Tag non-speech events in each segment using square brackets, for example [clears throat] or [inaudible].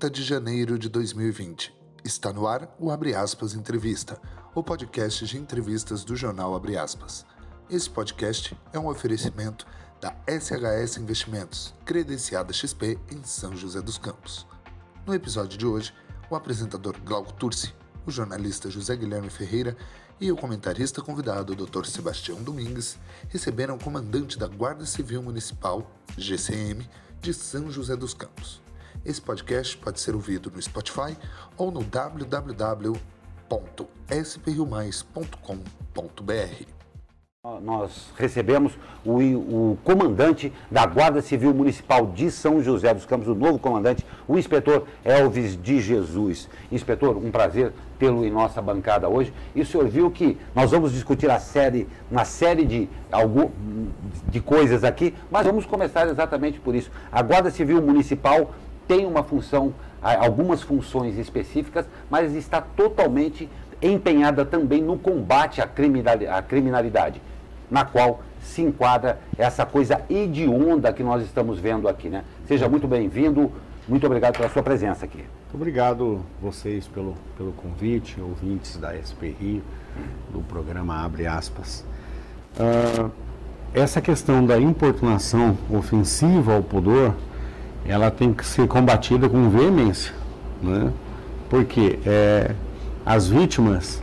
30 de janeiro de 2020. Está no ar o Abre Aspas Entrevista, o podcast de entrevistas do jornal Abre Aspas. Esse podcast é um oferecimento da SHS Investimentos, credenciada XP em São José dos Campos. No episódio de hoje, o apresentador Glauco Turci, o jornalista José Guilherme Ferreira e o comentarista convidado Dr. Sebastião Domingues receberam o comandante da Guarda Civil Municipal, GCM, de São José dos Campos. Esse podcast pode ser ouvido no Spotify ou no www.spriomais.com.br. Nós recebemos o, o, comandante da Guarda Civil Municipal de São José dos Campos, o novo comandante, o inspetor Elvis de Jesus. Inspetor, um prazer tê-lo em nossa bancada hoje. E o senhor viu que nós vamos discutir a série, uma série de, algum, de coisas aqui, mas vamos começar exatamente por isso. A Guarda Civil Municipal tem uma função, algumas funções específicas, mas está totalmente empenhada também no combate à criminalidade, na qual se enquadra essa coisa hedionda que nós estamos vendo aqui, né? Seja muito bem-vindo, muito obrigado pela sua presença aqui. Muito obrigado vocês pelo, pelo convite, ouvintes da SPRI, do programa Abre Aspas. Uh, essa questão da importunação ofensiva ao pudor ela tem que ser combatida com veemência, né? porque é, as vítimas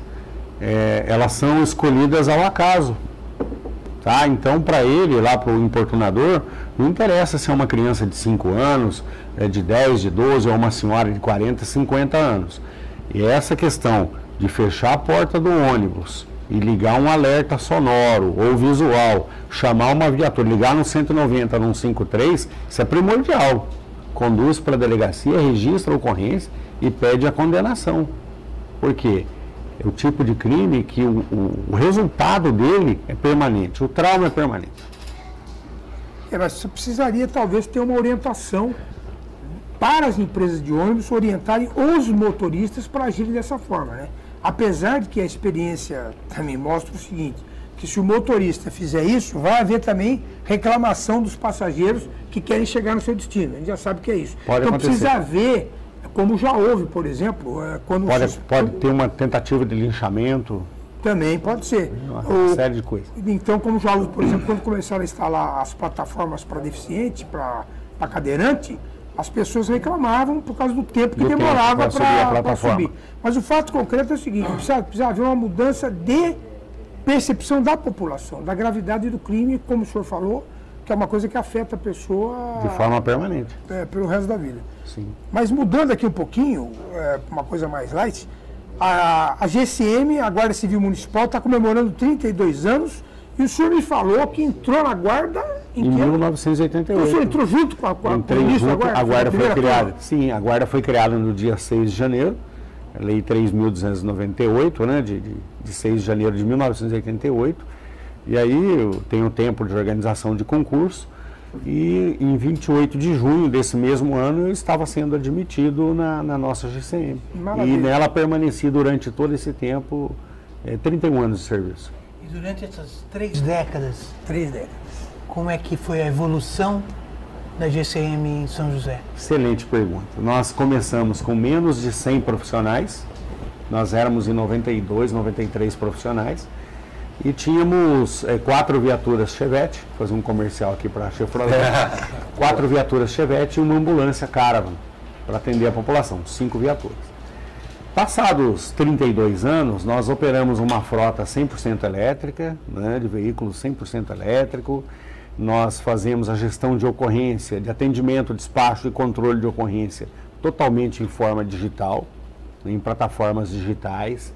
é, elas são escolhidas ao acaso. Tá? Então, para ele, lá para o importunador, não interessa se é uma criança de 5 anos, é de 10, de 12 ou uma senhora de 40, 50 anos. E essa questão de fechar a porta do ônibus e ligar um alerta sonoro ou visual, chamar uma viatura, ligar no 190, no 153, isso é primordial. Conduz para a delegacia, registra a ocorrência e pede a condenação. Por quê? É o tipo de crime que o, o, o resultado dele é permanente, o trauma é permanente. É, mas você precisaria talvez ter uma orientação para as empresas de ônibus orientarem os motoristas para agirem dessa forma, né? Apesar de que a experiência também mostra o seguinte, que se o motorista fizer isso, vai haver também reclamação dos passageiros que querem chegar no seu destino. A gente já sabe que é isso. Pode então acontecer. precisa haver, como já houve, por exemplo, é, quando pode, se... pode ter uma tentativa de linchamento. Também pode ser. Uma série de coisas. Então, como já houve, por exemplo, quando começaram a instalar as plataformas para deficiente, para cadeirante, as pessoas reclamavam por causa do tempo que do demorava para subir. Mas o fato concreto é o seguinte: precisa, precisa haver uma mudança de percepção da população, da gravidade do crime, como o senhor falou, que é uma coisa que afeta a pessoa. De forma permanente. É, pelo resto da vida. Sim. Mas mudando aqui um pouquinho, é, uma coisa mais light, a, a GCM, a Guarda Civil Municipal, está comemorando 32 anos e o senhor me falou que entrou na guarda em, em 1988. O senhor entrou junto com a, com a Entrei junto, guarda? A guarda foi, criada. Sim, a guarda foi criada no dia 6 de janeiro, Lei 3.298, né, de, de, de 6 de janeiro de 1988. E aí eu tenho tempo de organização de concurso. E em 28 de junho desse mesmo ano eu estava sendo admitido na, na nossa GCM. Maravilha. E nela permaneci durante todo esse tempo, é, 31 anos de serviço. E durante essas três décadas, três décadas, como é que foi a evolução da GCM em São José? Excelente pergunta. Nós começamos com menos de 100 profissionais, nós éramos em 92, 93 profissionais, e tínhamos é, quatro viaturas Chevette, vou fazer um comercial aqui para a Chevrolet, [laughs] quatro viaturas Chevette e uma ambulância Caravan, para atender a população, cinco viaturas. Passados 32 anos, nós operamos uma frota 100% elétrica, né, de veículos 100% elétrico. Nós fazemos a gestão de ocorrência, de atendimento, despacho e controle de ocorrência totalmente em forma digital, em plataformas digitais.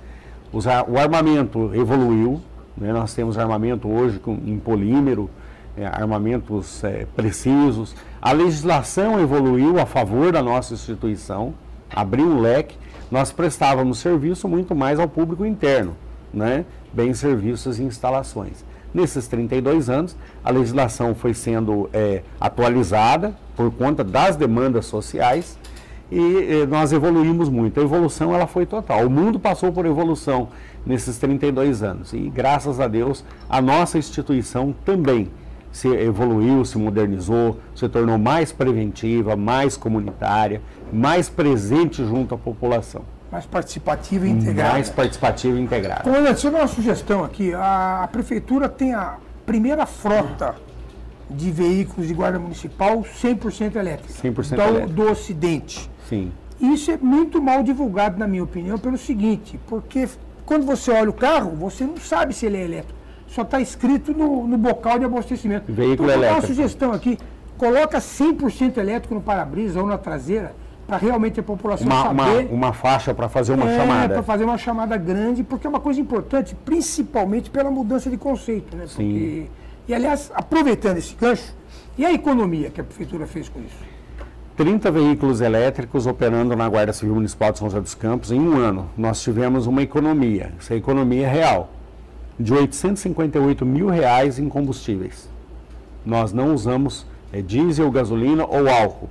o armamento evoluiu, né, nós temos armamento hoje em polímero, é, armamentos é, precisos. A legislação evoluiu a favor da nossa instituição, abriu um leque nós prestávamos serviço muito mais ao público interno, né? bem serviços e instalações. Nesses 32 anos, a legislação foi sendo é, atualizada por conta das demandas sociais e, nós evoluímos muito. A evolução ela foi total. O mundo passou por evolução nesses 32 anos e, graças a Deus, a nossa instituição também. se evoluiu, se modernizou, se tornou mais preventiva, mais comunitária, mais presente junto à população. Mais participativa e integrada. Mais participativa e integrada. Comandante, deixa eu dar uma sugestão aqui. A, a prefeitura tem a primeira frota de veículos de guarda municipal 100% elétrica. 100% do, elétrica. do Ocidente. Sim. Isso é muito mal divulgado, na minha opinião, pelo seguinte, porque quando você olha o carro, você não sabe se ele é elétrico. Só está escrito no, no bocal de abastecimento. Veículo então, vou dar uma elétrico. sugestão aqui. Coloca 100% elétrico no para-brisa ou na traseira, para realmente a população Uma, uma, saber... uma faixa para fazer uma é, chamada. para fazer uma chamada grande, porque é uma coisa importante, principalmente pela mudança de conceito. Né? Porque- E, aliás, aproveitando esse gancho, e a economia que a prefeitura fez com isso? 30 veículos elétricos operando na Guarda Civil Municipal de São José dos Campos em um ano. Nós tivemos uma economia, essa economia é real, de 858 mil reais em combustíveis. Nós não usamos é, diesel, gasolina ou álcool.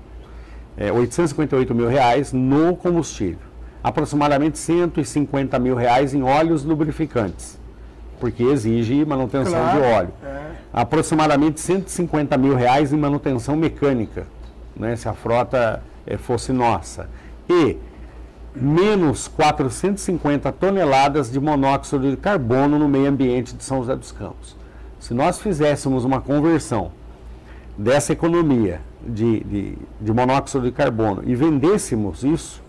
É, 858 mil reais no combustível. Aproximadamente 150 mil reais em óleos lubrificantes, porque exige manutenção Claro, de óleo. é. Aproximadamente 150 mil reais em manutenção mecânica, né, se a frota eh, fosse nossa. E menos 450 toneladas de monóxido de carbono no meio ambiente de São José dos Campos. Se nós fizéssemos uma conversão dessa economia de, de, de monóxido de carbono e vendêssemos isso,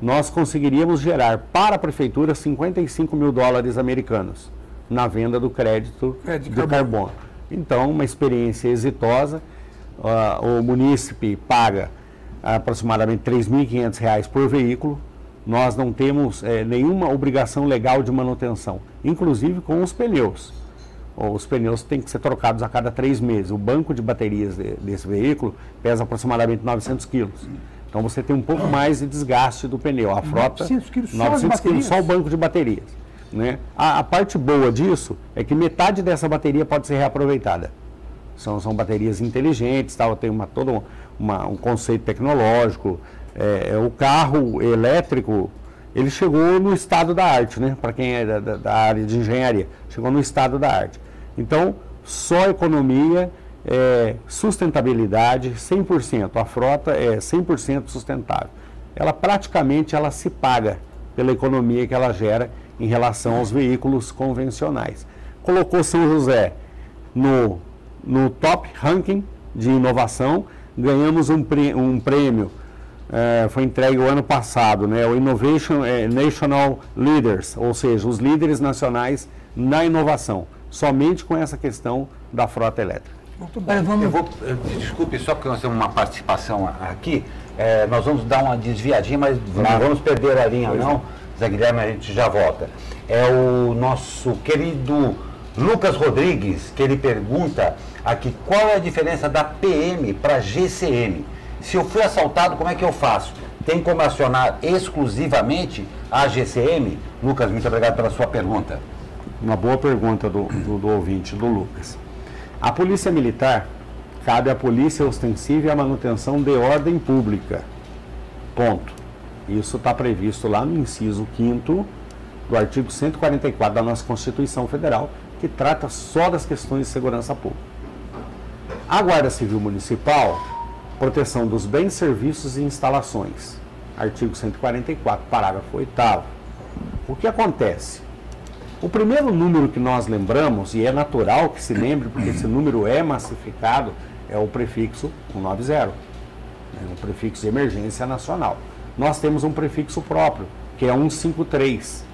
nós conseguiríamos gerar para a prefeitura 55 mil dólares americanos na venda do crédito É, de de carbono. carbono. Então, uma experiência exitosa. Ah, o munícipe paga aproximadamente 3.500 reais por veículo. Nós não temos eh, nenhuma obrigação legal de manutenção, inclusive com os pneus. Os pneus têm que ser trocados a cada três meses. O banco de baterias de- desse veículo pesa aproximadamente 900 quilos. Então você tem um pouco mais de desgaste do pneu. A frota, 900 quilos só as 900 quilos só o banco de baterias. Né? A, a parte boa disso é que metade dessa bateria pode ser reaproveitada. São, são baterias inteligentes, tal, tem uma, todo um- uma- um conceito tecnológico. É, é, o carro elétrico, ele chegou no estado da arte, né? Para quem é da, da- da área de engenharia, chegou no estado da arte. Então, só economia, é, sustentabilidade, 100%. A frota é 100% sustentável. Ela praticamente ela se paga pela economia que ela gera em relação aos veículos convencionais. Colocou São José no, no top ranking de inovação, ganhamos um, um prêmio, eh, foi entregue o ano passado, né, o Innovation eh, National Leaders, ou seja, os líderes nacionais na inovação, somente com essa questão da frota elétrica. Muito. Olha, vamos, Eu vou, eh, desculpe, só porque nós temos uma participação aqui, eh, nós vamos dar uma desviadinha, mas não vamos perder a linha não. Zé Guilherme, a gente já volta. É o nosso querido Lucas Rodrigues, que ele pergunta aqui qual é a diferença da PM para GCM. Se eu fui assaltado, como é que eu faço? Tem como acionar exclusivamente a GCM? Lucas, muito obrigado pela sua pergunta. Uma boa pergunta do, do, do ouvinte, do Lucas. A Polícia Militar cabe à Polícia Ostensiva e à manutenção de ordem pública. Ponto. Isso está previsto lá no inciso 5 do artigo 144 da nossa Constituição Federal, que trata só das questões de segurança pública. A Guarda Civil Municipal, proteção dos bens, serviços e instalações. Artigo 144, parágrafo 8 O que acontece? O primeiro número que nós lembramos, e é natural que se lembre, porque esse número é massificado, é o prefixo 190, é o prefixo de emergência nacional. Nós temos um prefixo próprio, que é 153,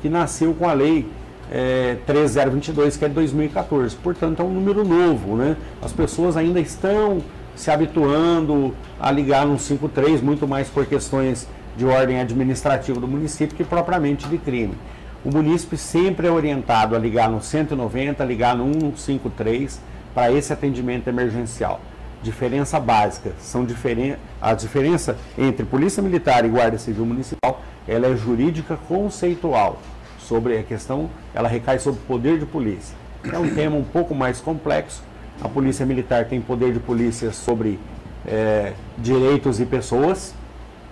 que nasceu com a lei eh, 3022, que é de 2014. Portanto, é um número novo. Né? As pessoas ainda estão se habituando a ligar no 53, muito mais por questões de ordem administrativa do município que propriamente de crime. O munícipe sempre é orientado a ligar no 190, ligar no 153 para esse atendimento emergencial. Diferença básica, são diferen... a diferença entre Polícia Militar e Guarda Civil Municipal, ela é jurídica conceitual. Sobre a questão, ela recai sobre o poder de polícia. É um tema um pouco mais complexo. A Polícia Militar tem poder de polícia sobre eh, direitos e pessoas.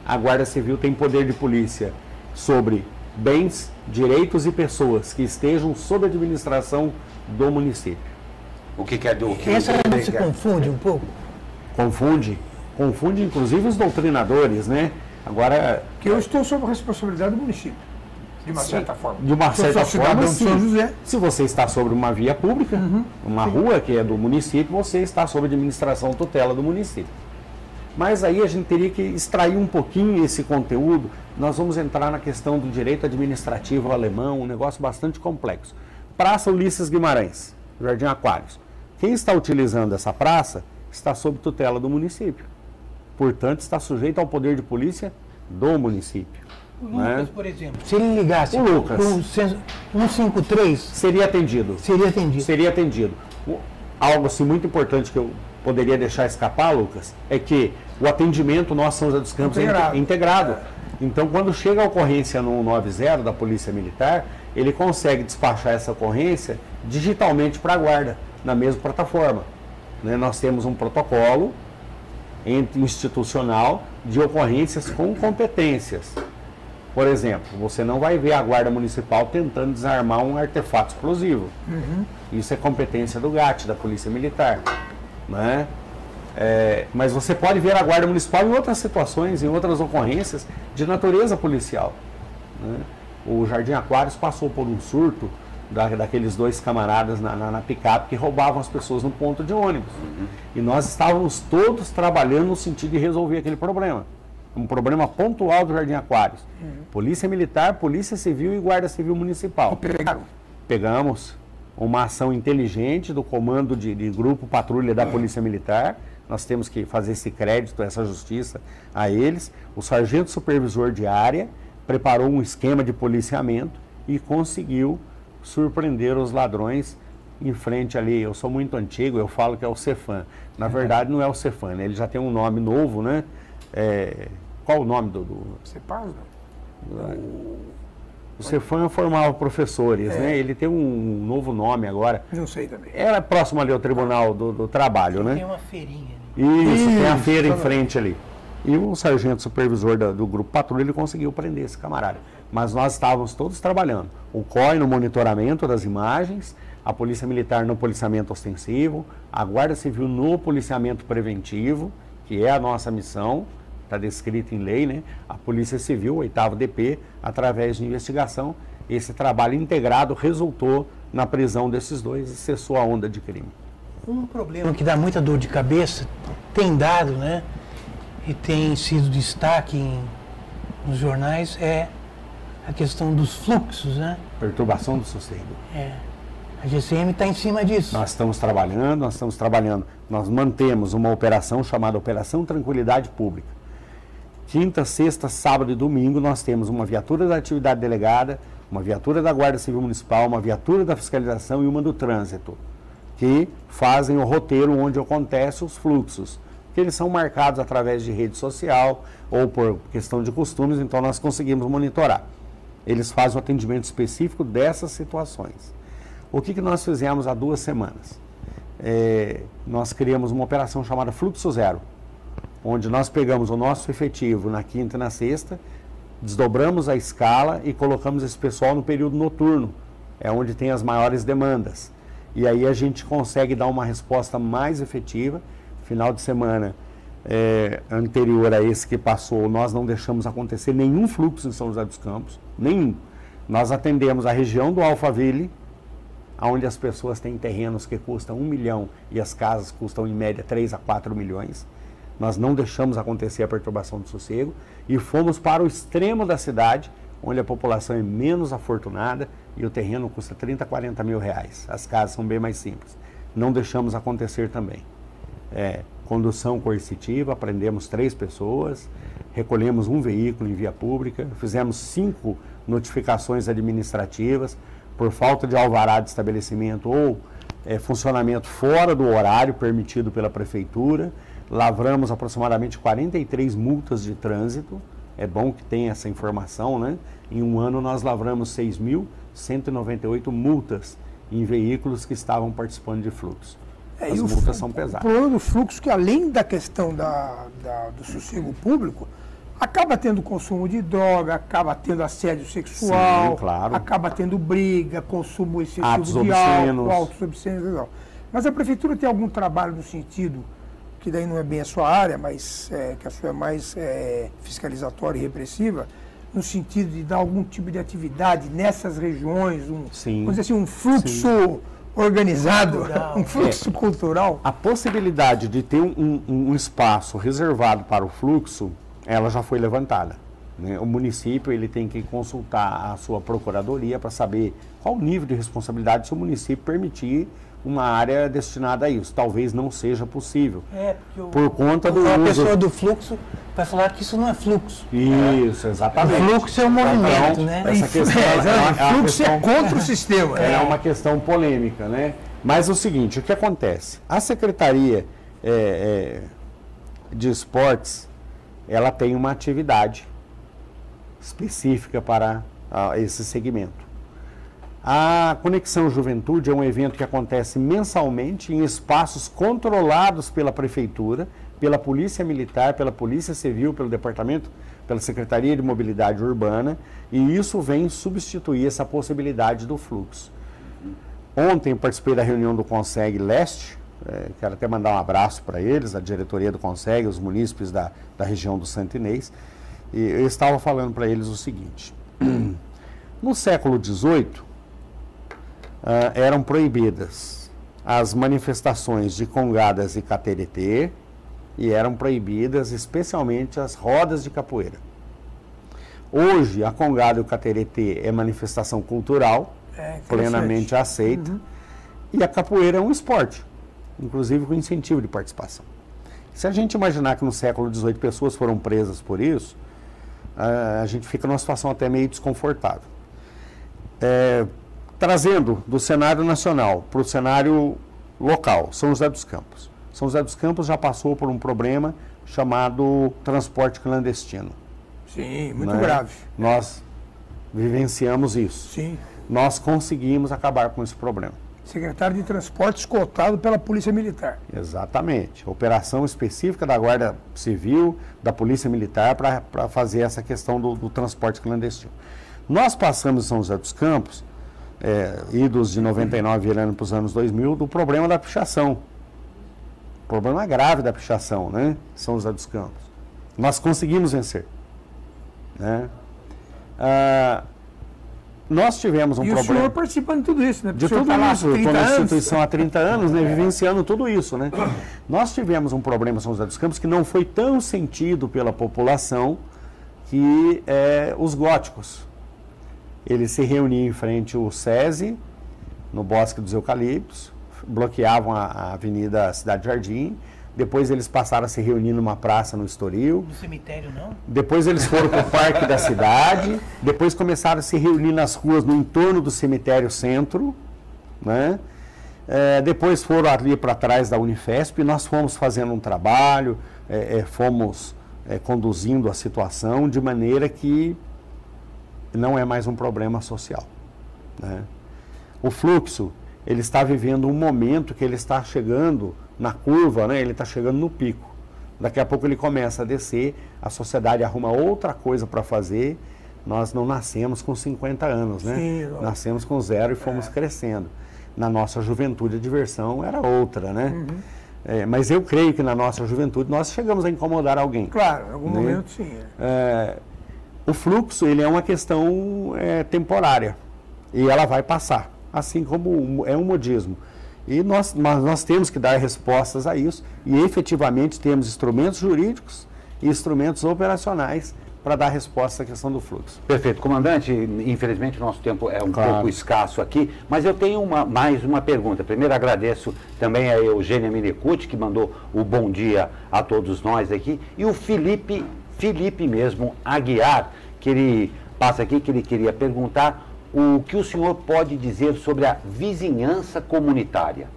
A Guarda Civil tem poder de polícia sobre bens, direitos e pessoas que estejam sob a administração do município. O que, que é do. que- Essa o não que se confunde um pouco? Confunde, confunde inclusive os doutrinadores, né? Agora, Que eu estou sob a responsabilidade do município, de uma certa forma. de uma Sou certa forma, de São sim. José. Se você está sobre uma via pública, uma rua que é do município, você está sob administração tutela do município. Mas aí a gente teria que extrair um pouquinho esse conteúdo. Nós vamos entrar na questão do direito administrativo alemão, um negócio bastante complexo. Praça Ulisses Guimarães, Jardim Aquários. Quem está utilizando essa praça está sob tutela do município. Portanto, está sujeito ao poder de polícia do município. O né? Lucas, por exemplo, se ele ligasse O Lucas. para o 153, Seria atendido. seria atendido. seria atendido. Algo assim muito importante que eu poderia deixar escapar, Lucas, é que o atendimento nós São José dos Campos é Integrado. inte- integrado. Então, quando chega a ocorrência no 190 da Polícia Militar, ele consegue despachar essa ocorrência digitalmente para a guarda, na mesma plataforma. né? Nós temos um protocolo institucional de ocorrências com competências. Por exemplo, você não vai ver a Guarda Municipal tentando desarmar um artefato explosivo. Isso é competência do GAT, da Polícia Militar. Né? É, mas você pode ver a Guarda Municipal em outras situações, em outras ocorrências de natureza policial. né? O Jardim Aquários passou por um surto da- daqueles dois camaradas na, na, na picape que roubavam as pessoas no ponto de ônibus. E nós estávamos todos trabalhando no sentido de resolver aquele problema. Um problema pontual do Jardim Aquários. Polícia Militar, Polícia Civil e Guarda Civil Municipal. Pegaram. Pegamos uma ação inteligente do comando de, de grupo patrulha da Polícia Militar. Nós temos que fazer esse crédito, essa justiça a eles. O sargento supervisor de área preparou um esquema de policiamento e conseguiu surpreender os ladrões em frente ali. Eu sou muito antigo, eu falo que é o Cefam. Na verdade, não é o Cefam, né? ele já tem um nome novo, né? É, qual o nome do- do, o Cefam formava professores, né? Ele tem um novo nome agora. Não sei também. Era próximo ali ao Tribunal do, do Trabalho, Tem né? uma feirinha ali. Isso, tem a Isso, feira em frente ali. E o sargento supervisor da- do grupo patrulha, ele conseguiu prender esse camarada. Mas nós estávamos todos trabalhando. O COI no monitoramento das imagens, a Polícia Militar no policiamento ostensivo, a Guarda Civil no policiamento preventivo, que é a nossa missão, está descrito em lei, né? A Polícia Civil, o oitavo DP, através de investigação, esse trabalho integrado resultou na prisão desses dois e cessou a onda de crime. Um problema que dá muita dor de cabeça, tem dado, né? E tem sido destaque em- nos jornais, é a questão dos fluxos, né? Perturbação do sossego. É. A GCM está em cima disso. Nós estamos trabalhando, nós estamos trabalhando. Nós mantemos uma operação chamada Operação Tranquilidade Pública. Quinta, sexta, sábado e domingo nós temos uma viatura da atividade delegada, uma viatura da Guarda Civil Municipal, uma viatura da fiscalização e uma do trânsito, que fazem o roteiro onde acontecem os fluxos, que eles são marcados através de rede social ou por questão de costumes, então nós conseguimos monitorar. Eles fazem o atendimento específico dessas situações. O que, que nós fizemos há duas semanas? É, nós criamos uma operação chamada Fluxo Zero, onde nós pegamos o nosso efetivo na quinta e na sexta, desdobramos a escala e colocamos esse pessoal no período noturno, é onde tem as maiores demandas. E aí a gente consegue dar uma resposta mais efetiva. Final de semana é, anterior a esse que passou, nós não deixamos acontecer nenhum fluxo em São José dos Campos, nenhum. Nós atendemos a região do Alphaville, onde as pessoas têm terrenos que custam um milhão e as casas custam em média 3 a 4 milhões. Nós não deixamos acontecer a perturbação do sossego e fomos para o extremo da cidade, onde a população é menos afortunada e o terreno custa 30, 40 mil reais. As casas são bem mais simples. Não deixamos acontecer também. É, condução coercitiva, prendemos três pessoas, recolhemos um veículo em via pública, fizemos cinco notificações administrativas por falta de alvará de estabelecimento ou é, funcionamento fora do horário permitido pela prefeitura, lavramos aproximadamente 43 multas de trânsito, é bom que tenha essa informação, né? Em um ano nós lavramos 6.198 multas em veículos que estavam participando de fluxo. É, As o multas são O pesadas. problema do fluxo, que além da questão da, da- do sossego público, acaba tendo consumo de droga, acaba tendo assédio sexual, Sim, claro. acaba tendo briga, consumo excessivo Atos de obscenos. álcool, autos obscenos. Mas a prefeitura tem algum trabalho no sentido, que daí não é bem a sua área, mas é, que a sua é mais é, fiscalizatória e repressiva, no sentido de dar algum tipo de atividade nessas regiões, um, Sim. vamos dizer assim, um fluxo organizado, Cultural. [laughs] um fluxo cultural. A possibilidade de ter um, um- um espaço reservado para o fluxo, ela já foi levantada. né? O município ele tem que consultar a sua procuradoria para saber qual o nível de responsabilidade se o município permitir uma área destinada a isso. Talvez não seja possível. É, porque o, Por conta do a uso- pessoa do fluxo vai falar que isso não é fluxo. Isso, O exatamente. fluxo é um movimento, Então, né? essa questão [laughs] É, é é fluxo é questão- contra o [laughs] sistema. é uma questão polêmica, né? Mas é o seguinte, o que acontece? A Secretaria é, é, de Esportes, ela tem uma atividade específica para ah, esse segmento. A Conexão Juventude é um evento que acontece mensalmente em espaços controlados pela Prefeitura, pela Polícia Militar, pela Polícia Civil, pelo Departamento, pela Secretaria de Mobilidade Urbana, e isso vem substituir essa possibilidade do fluxo. Ontem participei da reunião do Conseg Leste, eh, quero até mandar um abraço para eles, a diretoria do Conseg, os munícipes da, da região do Santo Inês, e eu estava falando para eles o seguinte, [clears throat] no século XVIII, ah, eram proibidas as manifestações de congadas e cateretê e eram proibidas especialmente as rodas de capoeira. Hoje, a congada e o cateretê é manifestação cultural, É, plenamente aceita, e a capoeira é um esporte, inclusive com incentivo de participação. Se a gente imaginar que no século XVIII pessoas foram presas por isso, ah, a gente fica numa situação até meio desconfortável. É, trazendo do cenário nacional para o cenário local, São José dos Campos. São José dos Campos já passou por um problema chamado transporte clandestino. Sim, muito né? grave. Nós vivenciamos isso. Sim. Nós conseguimos acabar com esse problema. Secretário de Transporte escoltado pela Polícia Militar. Exatamente. Operação específica da Guarda Civil, da Polícia Militar, para fazer essa questão do, do transporte clandestino. Nós passamos em São José dos Campos, é, idos de 99 virando para os anos 2000, do problema da pichação. Problema grave da pichação, né? São José dos Campos. Nós conseguimos vencer. Né? Ah, nós tivemos um e o problema. senhor participando de tudo isso, né? Porque De o tudo tá isso, eu 30 estou na instituição há 30 anos, né, vivenciando tudo isso. Né? Nós tivemos um problema em São José dos Campos que não foi tão sentido pela população que é, os góticos. Eles se reuniam em frente ao SESI, no Bosque dos Eucaliptos, bloqueavam a, a Avenida Cidade Jardim, depois eles passaram a se reunir numa praça no Estoril, No cemitério, não? depois eles foram para o parque da cidade, depois começaram a se reunir nas ruas no entorno do cemitério centro, né? É, depois foram ali para trás da Unifesp, e nós fomos fazendo um trabalho, é, é, fomos é, conduzindo a situação de maneira que não é mais um problema social. Né? O fluxo, ele está vivendo um momento que ele está chegando na curva, né? ele está chegando no pico. Daqui a pouco ele começa a descer, a sociedade arruma outra coisa para fazer. Nós não nascemos com 50 anos, né? Sim, nascemos com zero e fomos crescendo. Na nossa juventude a diversão era outra, né? Uhum. É, mas eu creio que na nossa juventude nós chegamos a incomodar alguém. Claro, em algum Né? momento sim. é. O fluxo ele é uma questão é, temporária e ela vai passar, assim como é um modismo. E nós, mas nós temos que dar respostas a isso e efetivamente temos instrumentos jurídicos e instrumentos operacionais para dar resposta à questão do fluxo. Perfeito. Comandante, infelizmente o nosso tempo é um Claro. pouco escasso aqui, mas eu tenho uma- mais uma pergunta. Primeiro agradeço também a Eugênia Minecuti, que mandou o bom dia a todos nós aqui, e o Felipe, Felipe mesmo, Aguiar, que ele passa aqui, que ele queria perguntar o que o senhor pode dizer sobre a vizinhança comunitária.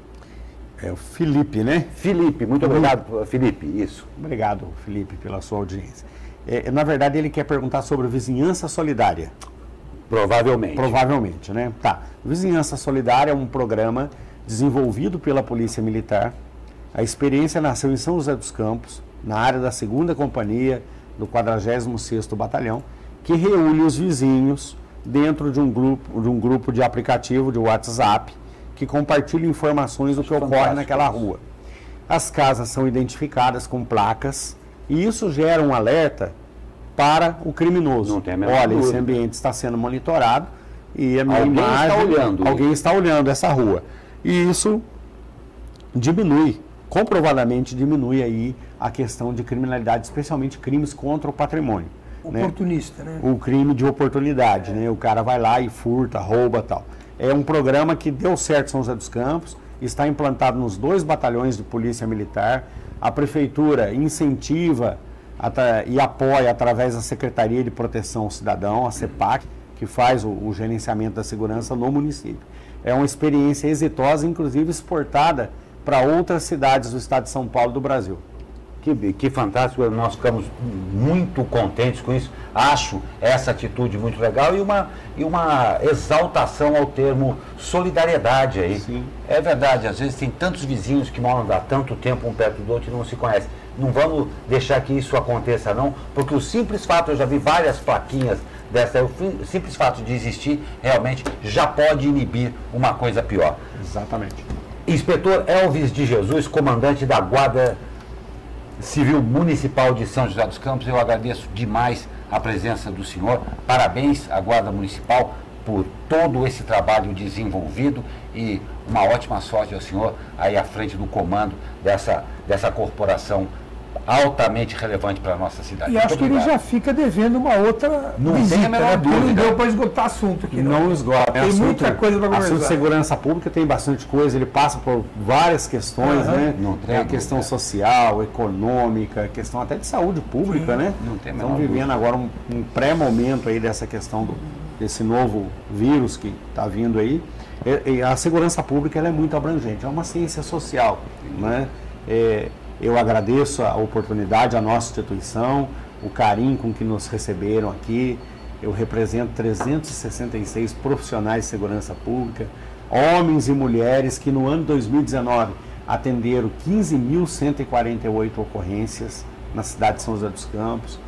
É o Felipe, né? Felipe, muito obrigado, Felipe, isso. Obrigado, Felipe, pela sua audiência. É, na verdade, ele quer perguntar sobre vizinhança solidária. Provavelmente. Provavelmente, né? Tá. Vizinhança Solidária é um programa desenvolvido pela Polícia Militar. A experiência nasceu em São José dos Campos, na área da 2 Companhia do 46º Batalhão, que reúne os vizinhos dentro de um grupo de, um grupo de aplicativo de WhatsApp, que compartilham informações do que ocorre naquela rua. As casas são identificadas com placas e isso gera um alerta para o criminoso. Não tem a menor Olha, dúvida. esse ambiente está sendo monitorado e a minha Alguém está imagem, olhando. alguém está olhando essa rua. E isso diminui, comprovadamente diminui aí a questão de criminalidade, especialmente crimes contra o patrimônio. né? Oportunista, né? o crime de oportunidade, né? O cara vai lá e furta, rouba tal. É um programa que deu certo em São José dos Campos, está implantado nos dois batalhões de polícia militar. A prefeitura incentiva e apoia através da Secretaria de Proteção ao Cidadão, a CEPAC, que faz o, o gerenciamento da segurança no município. É uma experiência exitosa, inclusive exportada para outras cidades do estado de São Paulo do Brasil. Que, que fantástico, nós ficamos muito contentes com isso. Acho essa atitude muito legal e uma, e uma exaltação ao termo solidariedade aí. Sim. É verdade, às vezes tem tantos vizinhos que moram há tanto tempo um perto do outro e não se conhecem. Não vamos deixar que isso aconteça não, porque o simples fato, eu já vi várias plaquinhas dessa, o simples fato de existir realmente já pode inibir uma coisa pior. Exatamente. Inspetor Elvis de Jesus, comandante da Guarda Civil Municipal de São José dos Campos, eu agradeço demais a presença do senhor. Parabéns à Guarda Municipal por todo esse trabalho desenvolvido e uma ótima sorte ao senhor aí à frente do comando dessa, dessa corporação altamente relevante para a nossa cidade. E Muito acho que ele obrigado. já fica devendo uma outra Não tem a visita, menor né? Porque não dúvida. deu para esgotar assunto aqui, não. Não esgota. Tem muita coisa para Assunto de conversar. segurança pública tem bastante coisa, ele passa por várias questões, Aham. né? Não tem É, a questão dúvida. social, econômica, questão até de saúde pública, né? Não tem a Estamos vivendo agora um, um pré-momento aí dessa questão do, desse novo vírus que está vindo aí. E, e a segurança pública ela é muito abrangente, é uma ciência social, né? É, eu agradeço a oportunidade, a nossa instituição, o carinho com que nos receberam aqui. Eu represento 366 profissionais de segurança pública, homens e mulheres que no ano 2019 atenderam 15.148 ocorrências na cidade de São José dos Campos,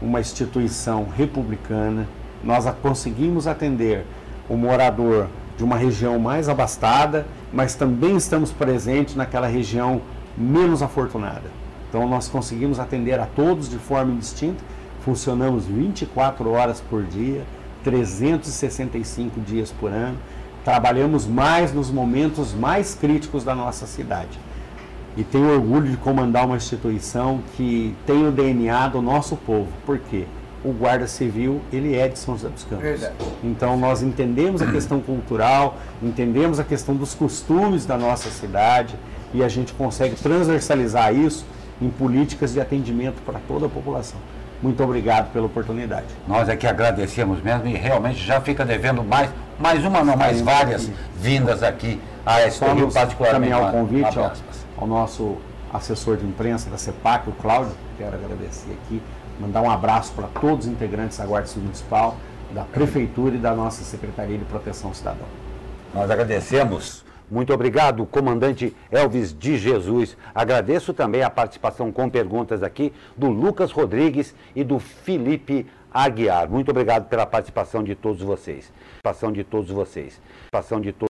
uma instituição republicana. Nós conseguimos atender o morador de uma região mais abastada, mas também estamos presentes naquela região menos afortunada. Então nós conseguimos atender a todos de forma indistinta, funcionamos 24 horas por dia, 365 dias por ano, trabalhamos mais nos momentos mais críticos da nossa cidade. E tenho orgulho de comandar uma instituição que tem o DNA do nosso povo. Por quê? O Guarda Civil, ele é de São José dos Campos. Verdade. Então nós entendemos a questão cultural, entendemos a questão dos costumes da nossa cidade e a gente consegue transversalizar isso em políticas de atendimento para toda a população. Muito obrigado pela oportunidade. Nós é que agradecemos mesmo e realmente já fica devendo mais, mais uma não, mais várias vindas aqui a nos particularmente. caminhar o lá- convite lá ao, para aspas. ao nosso assessor de imprensa da CEPAC, o Cláudio, quero agradecer aqui, mandar um abraço para todos os integrantes da Guarda Civil Municipal, da Prefeitura e da nossa Secretaria de Proteção Cidadão. Nós agradecemos. Muito obrigado, comandante Elvis de Jesus. Agradeço também a participação com perguntas aqui do Lucas Rodrigues e do Felipe Aguiar. Muito obrigado pela participação de todos vocês. Participação de todos vocês. Participação de todos